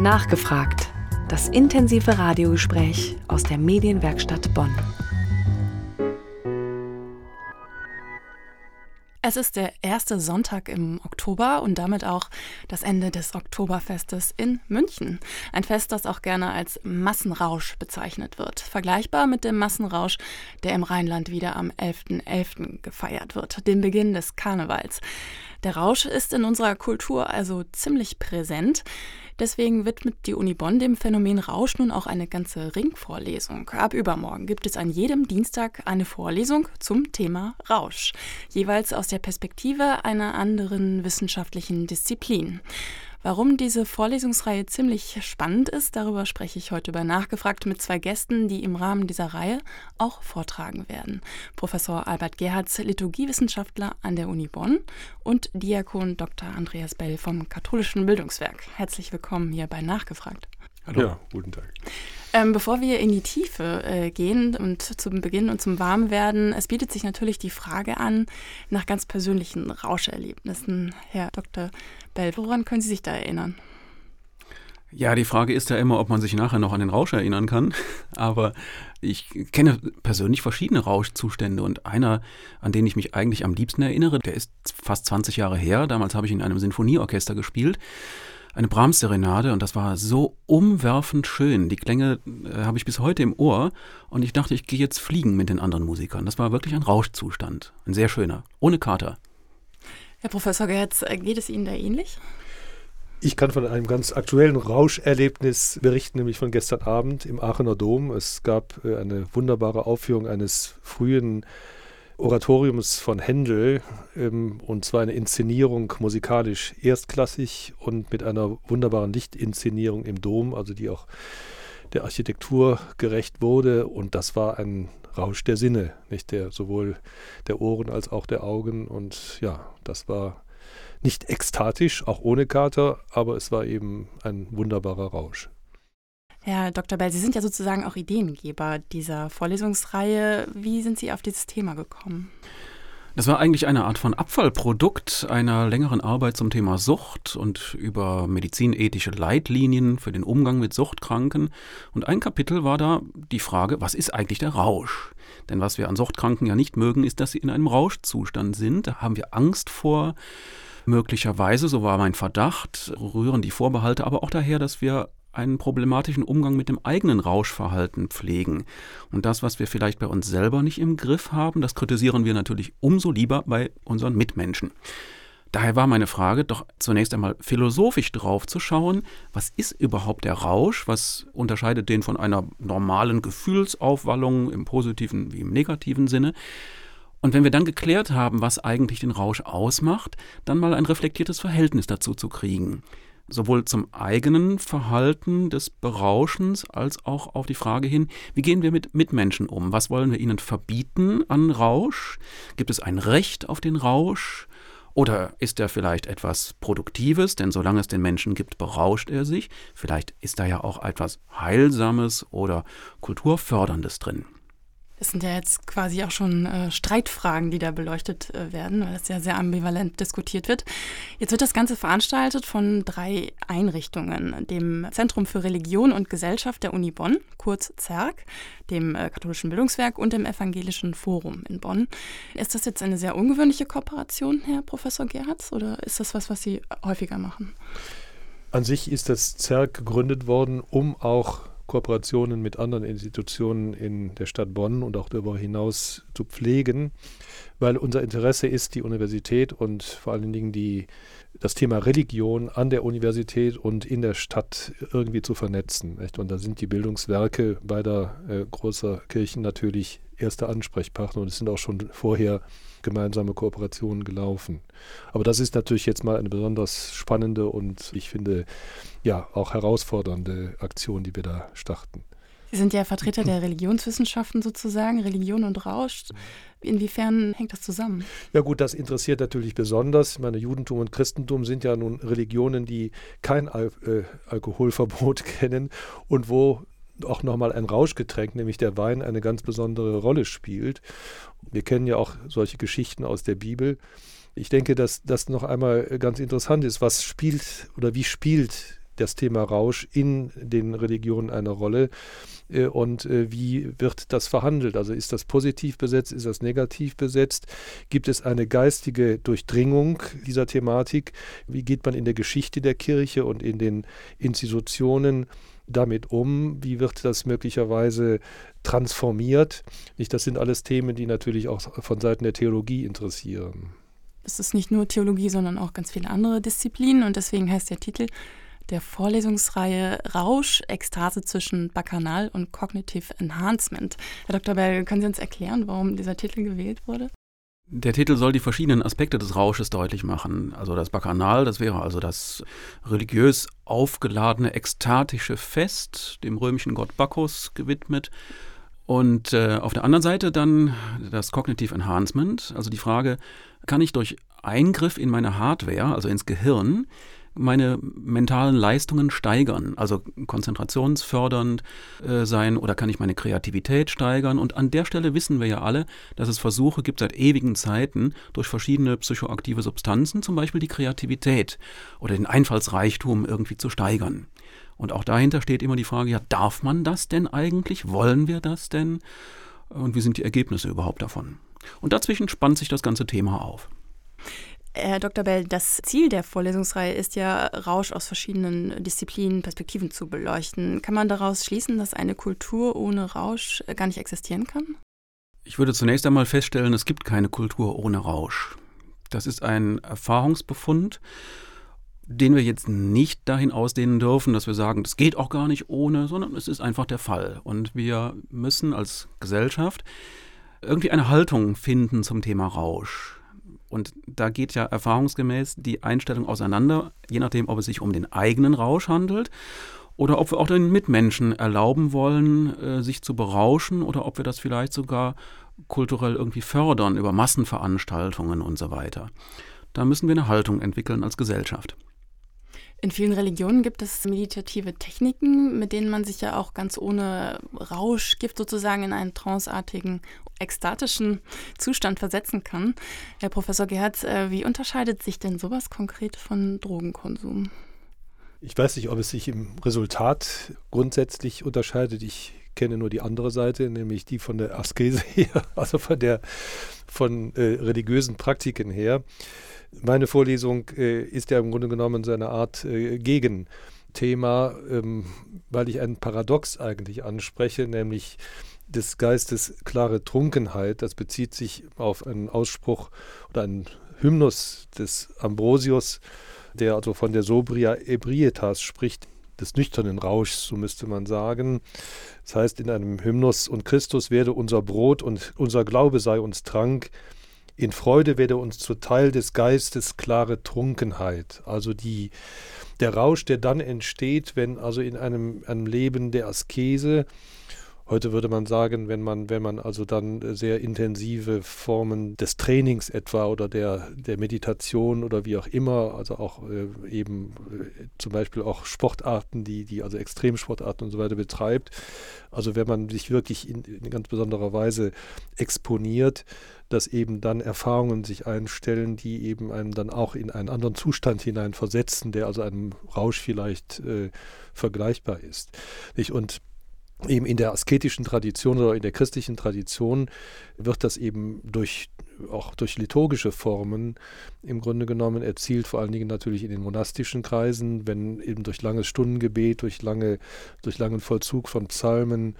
Nachgefragt. Das intensive Radiogespräch aus der Medienwerkstatt Bonn. Es ist der erste Sonntag im Oktober und damit auch das Ende des Oktoberfestes in München. Ein Fest, das auch gerne als Massenrausch bezeichnet wird. Vergleichbar mit dem Massenrausch, der im Rheinland wieder am 11.11. .11. gefeiert wird, dem Beginn des Karnevals. Der Rausch ist in unserer Kultur also ziemlich präsent. Deswegen widmet die Uni Bonn dem Phänomen Rausch nun auch eine ganze Ringvorlesung. Ab übermorgen gibt es an jedem Dienstag eine Vorlesung zum Thema Rausch, jeweils aus der Perspektive einer anderen wissenschaftlichen Disziplin. Warum diese Vorlesungsreihe ziemlich spannend ist, darüber spreche ich heute über Nachgefragt mit zwei Gästen, die im Rahmen dieser Reihe auch vortragen werden. Professor Albert Gerhards, Liturgiewissenschaftler an der Uni Bonn und Diakon Dr. Andreas Bell vom Katholischen Bildungswerk. Herzlich willkommen hier bei Nachgefragt. Hallo. Ja, guten Tag. Ähm, bevor wir in die Tiefe äh, gehen und zum Beginn und zum Warmwerden, es bietet sich natürlich die Frage an nach ganz persönlichen Rauscherlebnissen. Herr Dr. Bell, woran können Sie sich da erinnern? Ja, die Frage ist ja immer, ob man sich nachher noch an den Rausch erinnern kann. Aber ich kenne persönlich verschiedene Rauschzustände und einer, an den ich mich eigentlich am liebsten erinnere, der ist fast 20 Jahre her. Damals habe ich in einem Sinfonieorchester gespielt eine Brahms-Serenade und das war so umwerfend schön. Die Klänge äh, habe ich bis heute im Ohr und ich dachte, ich gehe jetzt fliegen mit den anderen Musikern. Das war wirklich ein Rauschzustand, ein sehr schöner, ohne Kater. Herr Professor Gerz, äh, geht es Ihnen da ähnlich? Ich kann von einem ganz aktuellen Rauscherlebnis berichten, nämlich von gestern Abend im Aachener Dom. Es gab äh, eine wunderbare Aufführung eines frühen Oratoriums von Händel, ähm, und zwar eine Inszenierung musikalisch erstklassig und mit einer wunderbaren Lichtinszenierung im Dom, also die auch der Architektur gerecht wurde. Und das war ein Rausch der Sinne, nicht der sowohl der Ohren als auch der Augen. Und ja, das war nicht ekstatisch, auch ohne Kater, aber es war eben ein wunderbarer Rausch. Herr Dr. Bell, Sie sind ja sozusagen auch Ideengeber dieser Vorlesungsreihe. Wie sind Sie auf dieses Thema gekommen? Das war eigentlich eine Art von Abfallprodukt einer längeren Arbeit zum Thema Sucht und über medizinethische Leitlinien für den Umgang mit Suchtkranken. Und ein Kapitel war da die Frage, was ist eigentlich der Rausch? Denn was wir an Suchtkranken ja nicht mögen, ist, dass sie in einem Rauschzustand sind. Da haben wir Angst vor. Möglicherweise, so war mein Verdacht, rühren die Vorbehalte aber auch daher, dass wir einen problematischen Umgang mit dem eigenen Rauschverhalten pflegen. Und das, was wir vielleicht bei uns selber nicht im Griff haben, das kritisieren wir natürlich umso lieber bei unseren Mitmenschen. Daher war meine Frage doch zunächst einmal philosophisch drauf zu schauen, was ist überhaupt der Rausch, was unterscheidet den von einer normalen Gefühlsaufwallung im positiven wie im negativen Sinne. Und wenn wir dann geklärt haben, was eigentlich den Rausch ausmacht, dann mal ein reflektiertes Verhältnis dazu zu kriegen sowohl zum eigenen Verhalten des Berauschens als auch auf die Frage hin, wie gehen wir mit Mitmenschen um? Was wollen wir ihnen verbieten an Rausch? Gibt es ein Recht auf den Rausch? Oder ist er vielleicht etwas Produktives, denn solange es den Menschen gibt, berauscht er sich. Vielleicht ist da ja auch etwas Heilsames oder Kulturförderndes drin. Das sind ja jetzt quasi auch schon äh, Streitfragen, die da beleuchtet äh, werden, weil das ja sehr ambivalent diskutiert wird. Jetzt wird das Ganze veranstaltet von drei Einrichtungen, dem Zentrum für Religion und Gesellschaft der Uni Bonn, kurz ZERG, dem äh, Katholischen Bildungswerk und dem Evangelischen Forum in Bonn. Ist das jetzt eine sehr ungewöhnliche Kooperation, Herr Professor Gerhards, oder ist das was, was Sie häufiger machen? An sich ist das ZERG gegründet worden, um auch Kooperationen mit anderen Institutionen in der Stadt Bonn und auch darüber hinaus zu pflegen, weil unser Interesse ist, die Universität und vor allen Dingen die, das Thema Religion an der Universität und in der Stadt irgendwie zu vernetzen. Nicht? Und da sind die Bildungswerke beider äh, großer Kirchen natürlich erste Ansprechpartner und es sind auch schon vorher gemeinsame Kooperationen gelaufen. Aber das ist natürlich jetzt mal eine besonders spannende und ich finde ja auch herausfordernde Aktion, die wir da starten. Sie sind ja Vertreter der Religionswissenschaften sozusagen, Religion und Rausch. Inwiefern hängt das zusammen? Ja gut, das interessiert natürlich besonders. Ich meine, Judentum und Christentum sind ja nun Religionen, die kein Al äh, Alkoholverbot kennen und wo auch nochmal ein Rauschgetränk, nämlich der Wein, eine ganz besondere Rolle spielt. Wir kennen ja auch solche Geschichten aus der Bibel. Ich denke, dass das noch einmal ganz interessant ist. Was spielt oder wie spielt das Thema Rausch in den Religionen eine Rolle äh, und äh, wie wird das verhandelt? Also ist das positiv besetzt, ist das negativ besetzt? Gibt es eine geistige Durchdringung dieser Thematik? Wie geht man in der Geschichte der Kirche und in den Institutionen damit um? Wie wird das möglicherweise transformiert? Nicht, das sind alles Themen, die natürlich auch von Seiten der Theologie interessieren. Es ist nicht nur Theologie, sondern auch ganz viele andere Disziplinen und deswegen heißt der Titel der Vorlesungsreihe Rausch, Ekstase zwischen Bacchanal und Cognitive Enhancement. Herr Dr. Bell, können Sie uns erklären, warum dieser Titel gewählt wurde? Der Titel soll die verschiedenen Aspekte des Rausches deutlich machen. Also das Bacchanal, das wäre also das religiös aufgeladene, ekstatische Fest, dem römischen Gott Bacchus gewidmet. Und äh, auf der anderen Seite dann das Cognitive Enhancement, also die Frage, kann ich durch Eingriff in meine Hardware, also ins Gehirn, meine mentalen Leistungen steigern, also konzentrationsfördernd äh, sein oder kann ich meine Kreativität steigern. Und an der Stelle wissen wir ja alle, dass es Versuche gibt seit ewigen Zeiten durch verschiedene psychoaktive Substanzen, zum Beispiel die Kreativität oder den Einfallsreichtum irgendwie zu steigern. Und auch dahinter steht immer die Frage, ja, darf man das denn eigentlich? Wollen wir das denn? Und wie sind die Ergebnisse überhaupt davon? Und dazwischen spannt sich das ganze Thema auf. Herr Dr. Bell, das Ziel der Vorlesungsreihe ist ja, Rausch aus verschiedenen Disziplinen, Perspektiven zu beleuchten. Kann man daraus schließen, dass eine Kultur ohne Rausch gar nicht existieren kann? Ich würde zunächst einmal feststellen, es gibt keine Kultur ohne Rausch. Das ist ein Erfahrungsbefund, den wir jetzt nicht dahin ausdehnen dürfen, dass wir sagen, das geht auch gar nicht ohne, sondern es ist einfach der Fall. Und wir müssen als Gesellschaft irgendwie eine Haltung finden zum Thema Rausch. Und da geht ja erfahrungsgemäß die Einstellung auseinander, je nachdem, ob es sich um den eigenen Rausch handelt oder ob wir auch den Mitmenschen erlauben wollen, äh, sich zu berauschen oder ob wir das vielleicht sogar kulturell irgendwie fördern über Massenveranstaltungen und so weiter. Da müssen wir eine Haltung entwickeln als Gesellschaft. In vielen Religionen gibt es meditative Techniken, mit denen man sich ja auch ganz ohne Rauschgift sozusagen in einen tranceartigen, ekstatischen Zustand versetzen kann. Herr Professor Gerhardt, äh, wie unterscheidet sich denn sowas konkret von Drogenkonsum? Ich weiß nicht, ob es sich im Resultat grundsätzlich unterscheidet. Ich kenne nur die andere Seite, nämlich die von der Askese her, also von der von äh, religiösen Praktiken her. Meine Vorlesung äh, ist ja im Grunde genommen so eine Art äh, Gegenthema, ähm, weil ich ein Paradox eigentlich anspreche, nämlich des Geistes klare Trunkenheit. Das bezieht sich auf einen Ausspruch oder einen Hymnus des Ambrosius, der also von der Sobria Ebrietas spricht, des nüchternen Rauschs, so müsste man sagen. Das heißt in einem Hymnus, und Christus werde unser Brot und unser Glaube sei uns Trank, in Freude werde uns zuteil des Geistes klare Trunkenheit. Also die, der Rausch, der dann entsteht, wenn also in einem, einem Leben der Askese Heute würde man sagen, wenn man, wenn man also dann sehr intensive Formen des Trainings etwa oder der, der Meditation oder wie auch immer, also auch äh, eben äh, zum Beispiel auch Sportarten, die, die also Extremsportarten und so weiter betreibt. Also wenn man sich wirklich in, in ganz besonderer Weise exponiert, dass eben dann Erfahrungen sich einstellen, die eben einem dann auch in einen anderen Zustand hinein versetzen, der also einem Rausch vielleicht äh, vergleichbar ist. Nicht? Und eben in der asketischen Tradition oder in der christlichen Tradition wird das eben durch auch durch liturgische Formen im Grunde genommen erzielt, vor allen Dingen natürlich in den monastischen Kreisen, wenn eben durch langes Stundengebet, durch lange, durch langen Vollzug von Psalmen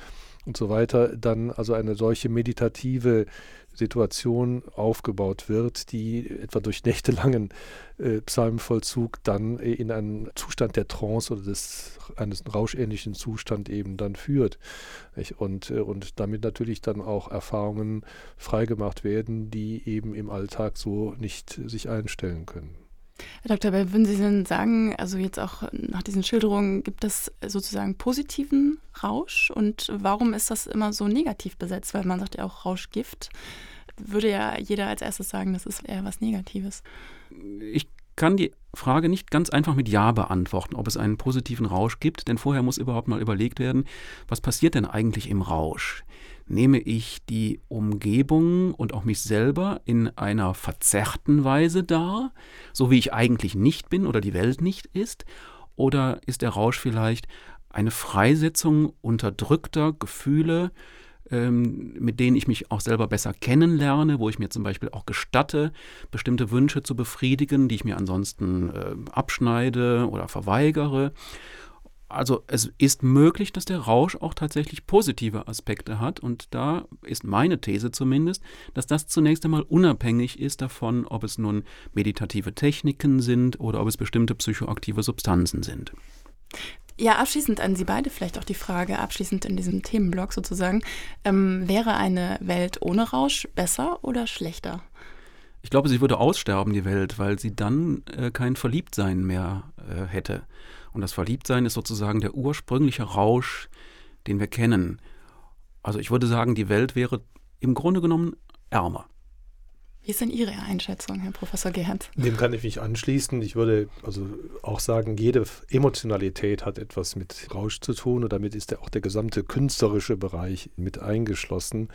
und so weiter, dann also eine solche meditative Situation aufgebaut wird, die etwa durch nächtelangen äh, Psalmenvollzug dann äh, in einen Zustand der Trance oder des, eines rauschähnlichen Zustand eben dann führt. Und, äh, und damit natürlich dann auch Erfahrungen freigemacht werden, die eben im Alltag so nicht sich einstellen können. Herr Dr. Bell, würden Sie denn sagen, also jetzt auch nach diesen Schilderungen, gibt es sozusagen positiven Rausch? Und warum ist das immer so negativ besetzt? Weil man sagt ja auch Rauschgift. Würde ja jeder als erstes sagen, das ist eher was Negatives. Ich kann die Frage nicht ganz einfach mit Ja beantworten, ob es einen positiven Rausch gibt, denn vorher muss überhaupt mal überlegt werden, was passiert denn eigentlich im Rausch? nehme ich die Umgebung und auch mich selber in einer verzerrten Weise dar, so wie ich eigentlich nicht bin oder die Welt nicht ist, Oder ist der Rausch vielleicht eine Freisetzung unterdrückter Gefühle, ähm, mit denen ich mich auch selber besser kennenlerne, wo ich mir zum Beispiel auch gestatte, bestimmte Wünsche zu befriedigen, die ich mir ansonsten äh, abschneide oder verweigere. Also es ist möglich, dass der Rausch auch tatsächlich positive Aspekte hat und da ist meine These zumindest, dass das zunächst einmal unabhängig ist davon, ob es nun meditative Techniken sind oder ob es bestimmte psychoaktive Substanzen sind. Ja, abschließend an Sie beide vielleicht auch die Frage, abschließend in diesem Themenblock sozusagen, ähm, wäre eine Welt ohne Rausch besser oder schlechter? Ich glaube, sie würde aussterben, die Welt, weil sie dann äh, kein Verliebtsein mehr äh, hätte. Und das Verliebtsein ist sozusagen der ursprüngliche Rausch, den wir kennen. Also ich würde sagen, die Welt wäre im Grunde genommen ärmer. Wie ist denn Ihre Einschätzung, Herr Professor Gerhardt? Dem kann ich mich anschließen. Ich würde also auch sagen, jede Emotionalität hat etwas mit Rausch zu tun und damit ist auch der gesamte künstlerische Bereich mit eingeschlossen.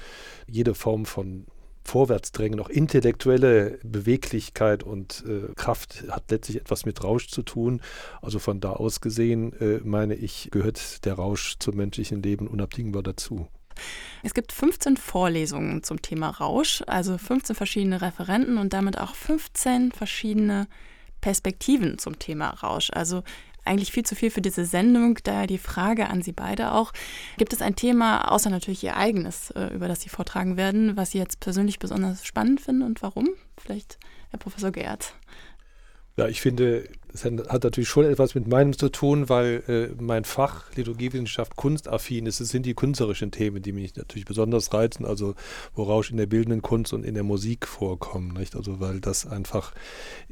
Jede Form von Vorwärtsdrängen, auch intellektuelle Beweglichkeit und äh, Kraft hat letztlich etwas mit Rausch zu tun. Also von da aus gesehen, äh, meine ich, gehört der Rausch zum menschlichen Leben unabdingbar dazu. Es gibt 15 Vorlesungen zum Thema Rausch, also 15 verschiedene Referenten und damit auch 15 verschiedene Perspektiven zum Thema Rausch. Also eigentlich viel zu viel für diese Sendung. Daher die Frage an Sie beide auch. Gibt es ein Thema, außer natürlich Ihr eigenes, äh, über das Sie vortragen werden, was Sie jetzt persönlich besonders spannend finden und warum? Vielleicht Herr Professor Geert. Ja, ich finde, es hat natürlich schon etwas mit meinem zu tun, weil äh, mein Fach Liturgiewissenschaft kunstaffin ist. Es sind die künstlerischen Themen, die mich natürlich besonders reizen, also wo Rausch in der bildenden Kunst und in der Musik vorkommen. Nicht? Also weil das einfach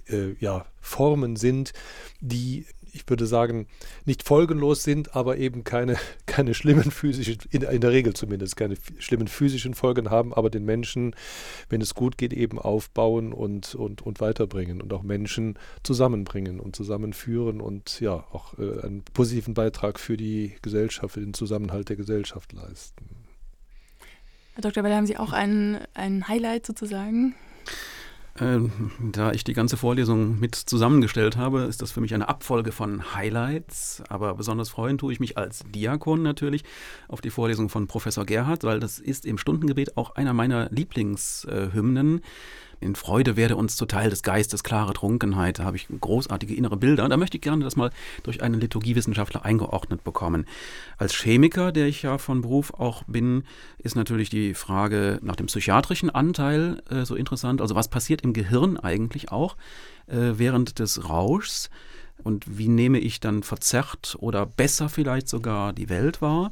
äh, ja, Formen sind, die ich würde sagen, nicht folgenlos sind, aber eben keine, keine schlimmen physischen, in, in, der Regel zumindest, keine schlimmen physischen Folgen haben, aber den Menschen, wenn es gut geht, eben aufbauen und, und, und weiterbringen und auch Menschen zusammenbringen und zusammenführen und ja, auch äh, einen positiven Beitrag für die Gesellschaft, für den Zusammenhalt der Gesellschaft leisten. Herr Dr. Beller, haben Sie auch ein, ein Highlight sozusagen? Ähm, da ich die ganze Vorlesung mit zusammengestellt habe, ist das für mich eine Abfolge von Highlights. Aber besonders freuen tue ich mich als Diakon natürlich auf die Vorlesung von Professor Gerhard, weil das ist im Stundengebet auch einer meiner Lieblingshymnen in Freude werde uns zuteil des Geistes klare Trunkenheit. Da habe ich großartige innere Bilder. Und da möchte ich gerne das mal durch einen Liturgiewissenschaftler eingeordnet bekommen. Als Chemiker, der ich ja von Beruf auch bin, ist natürlich die Frage nach dem psychiatrischen Anteil äh, so interessant. Also was passiert im Gehirn eigentlich auch äh, während des Rauschs? Und wie nehme ich dann verzerrt oder besser vielleicht sogar die Welt wahr?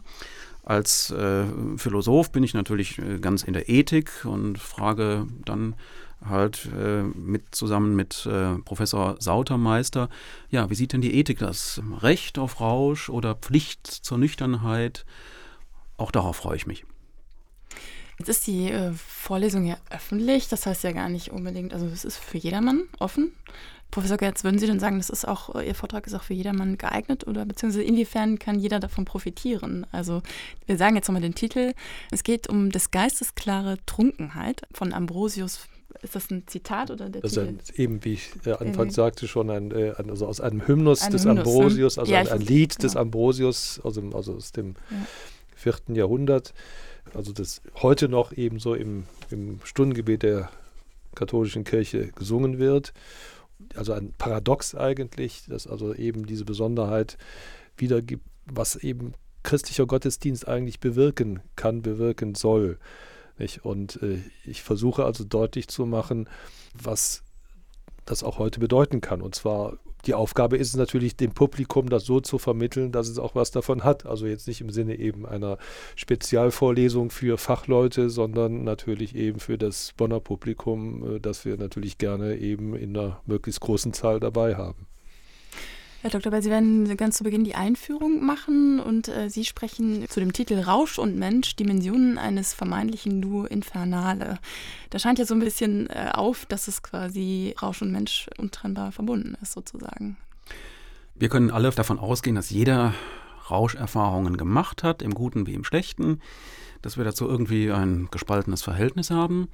Als äh, Philosoph bin ich natürlich äh, ganz in der Ethik und frage dann halt äh, mit zusammen mit äh, Professor Sautermeister. Ja, wie sieht denn die Ethik das? Recht auf Rausch oder Pflicht zur Nüchternheit? Auch darauf freue ich mich. Jetzt ist die äh, Vorlesung ja öffentlich, das heißt ja gar nicht unbedingt, also es ist für jedermann offen. Professor Gerz, würden Sie denn sagen, das ist auch, Ihr Vortrag ist auch für jedermann geeignet oder beziehungsweise inwiefern kann jeder davon profitieren? Also wir sagen jetzt nochmal den Titel. Es geht um des Geistes klare Trunkenheit von Ambrosius ist das ein Zitat oder der das Titel? Ist ein, eben, wie ich äh, anfangs sagte, schon ein, äh, also aus einem Hymnus ein des Hymnus, ne? Ambrosius, also ja, ein, ein, Lied genau. des Ambrosius aus dem, also aus dem ja. vierten Jahrhundert. Also das heute noch ebenso im, im Stundengebet der katholischen Kirche gesungen wird. Also ein Paradox eigentlich, dass also eben diese Besonderheit wiedergibt, was eben christlicher Gottesdienst eigentlich bewirken kann, bewirken soll. Nicht? Und äh, ich versuche also deutlich zu machen, was das auch heute bedeuten kann. Und zwar die Aufgabe ist es natürlich, dem Publikum das so zu vermitteln, dass es auch was davon hat. Also jetzt nicht im Sinne eben einer Spezialvorlesung für Fachleute, sondern natürlich eben für das Bonner Publikum, äh, das wir natürlich gerne eben in einer möglichst großen Zahl dabei haben. Herr Dr. Bell, Sie werden ganz zu Beginn die Einführung machen und äh, Sie sprechen zu dem Titel Rausch und Mensch, Dimensionen eines vermeintlichen Duo Infernale. Da scheint ja so ein bisschen äh, auf, dass es quasi Rausch und Mensch untrennbar verbunden ist, sozusagen. Wir können alle davon ausgehen, dass jeder Rauscherfahrungen gemacht hat, im Guten wie im Schlechten, dass wir dazu irgendwie ein gespaltenes Verhältnis haben.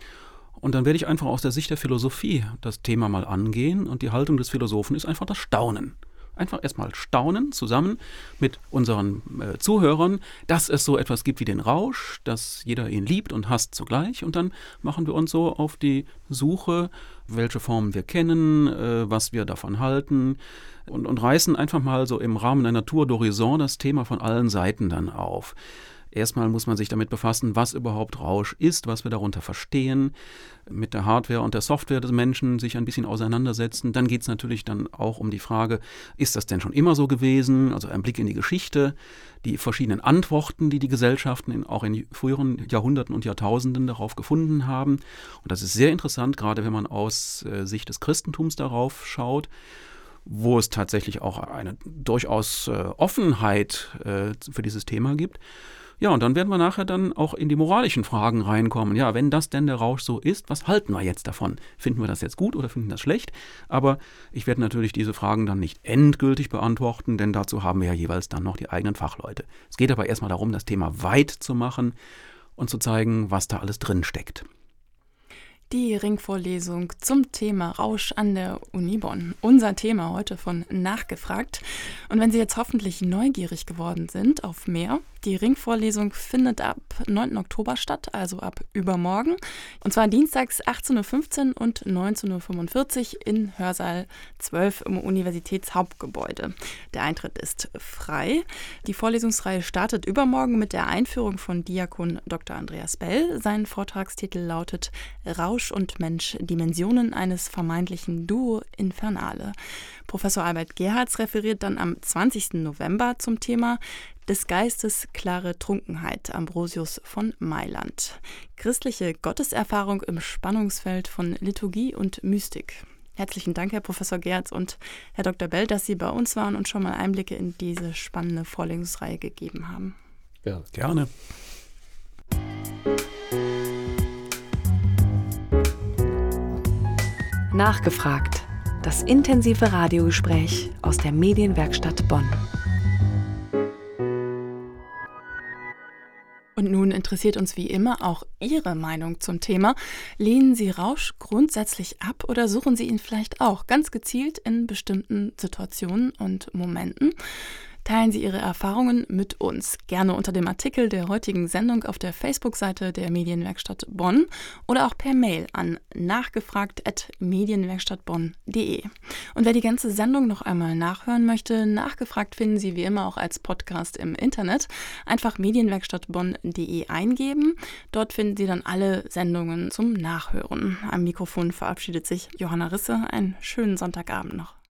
Und dann werde ich einfach aus der Sicht der Philosophie das Thema mal angehen und die Haltung des Philosophen ist einfach das Staunen. Einfach erstmal staunen zusammen mit unseren äh, Zuhörern, dass es so etwas gibt wie den Rausch, dass jeder ihn liebt und hasst zugleich. Und dann machen wir uns so auf die Suche, welche Formen wir kennen, äh, was wir davon halten und, und reißen einfach mal so im Rahmen einer Tour d'Horizon das Thema von allen Seiten dann auf. Erstmal muss man sich damit befassen, was überhaupt Rausch ist, was wir darunter verstehen, mit der Hardware und der Software des Menschen sich ein bisschen auseinandersetzen. Dann geht es natürlich dann auch um die Frage, ist das denn schon immer so gewesen? Also ein Blick in die Geschichte, die verschiedenen Antworten, die die Gesellschaften in, auch in früheren Jahrhunderten und Jahrtausenden darauf gefunden haben. Und das ist sehr interessant, gerade wenn man aus äh, Sicht des Christentums darauf schaut wo es tatsächlich auch eine durchaus äh, Offenheit äh, für dieses Thema gibt. Ja, und dann werden wir nachher dann auch in die moralischen Fragen reinkommen. Ja, wenn das denn der Rausch so ist, was halten wir jetzt davon? Finden wir das jetzt gut oder finden wir das schlecht? Aber ich werde natürlich diese Fragen dann nicht endgültig beantworten, denn dazu haben wir ja jeweils dann noch die eigenen Fachleute. Es geht aber erstmal darum, das Thema weit zu machen und zu zeigen, was da alles drin steckt die Ringvorlesung zum Thema Rausch an der Uni Bonn. Unser Thema heute von Nachgefragt. Und wenn Sie jetzt hoffentlich neugierig geworden sind auf mehr, die Ringvorlesung findet ab 9. Oktober statt, also ab übermorgen. Und zwar dienstags 18.15 Uhr und 19.45 Uhr in Hörsaal 12 im Universitätshauptgebäude. Der Eintritt ist frei. Die Vorlesungsreihe startet übermorgen mit der Einführung von Diakon Dr. Andreas Bell. Sein Vortragstitel lautet Rausch und Mensch, Dimensionen eines vermeintlichen Duo Infernale. Professor Albert Gerhards referiert dann am 20. November zum Thema des Geistes klare Trunkenheit Ambrosius von Mailand. Christliche Gotteserfahrung im Spannungsfeld von Liturgie und Mystik. Herzlichen Dank, Herr Professor Gerz und Herr Dr. Bell, dass Sie bei uns waren und schon mal Einblicke in diese spannende Vorlesungsreihe gegeben haben. Ja, gerne. Nachgefragt. Das intensive Radiogespräch aus der Medienwerkstatt Bonn. Und nun interessiert uns wie immer auch Ihre Meinung zum Thema. Lehnen Sie Rausch grundsätzlich ab oder suchen Sie ihn vielleicht auch ganz gezielt in bestimmten Situationen und Momenten? Teilen Sie Ihre Erfahrungen mit uns, gerne unter dem Artikel der heutigen Sendung auf der Facebook-Seite der Medienwerkstatt Bonn oder auch per Mail an nachgefragt.medienwerkstattbonn.de. Und wer die ganze Sendung noch einmal nachhören möchte, nachgefragt finden Sie wie immer auch als Podcast im Internet. Einfach medienwerkstattbonn.de eingeben. Dort finden Sie dann alle Sendungen zum Nachhören. Am Mikrofon verabschiedet sich Johanna Risse. Einen schönen Sonntagabend noch.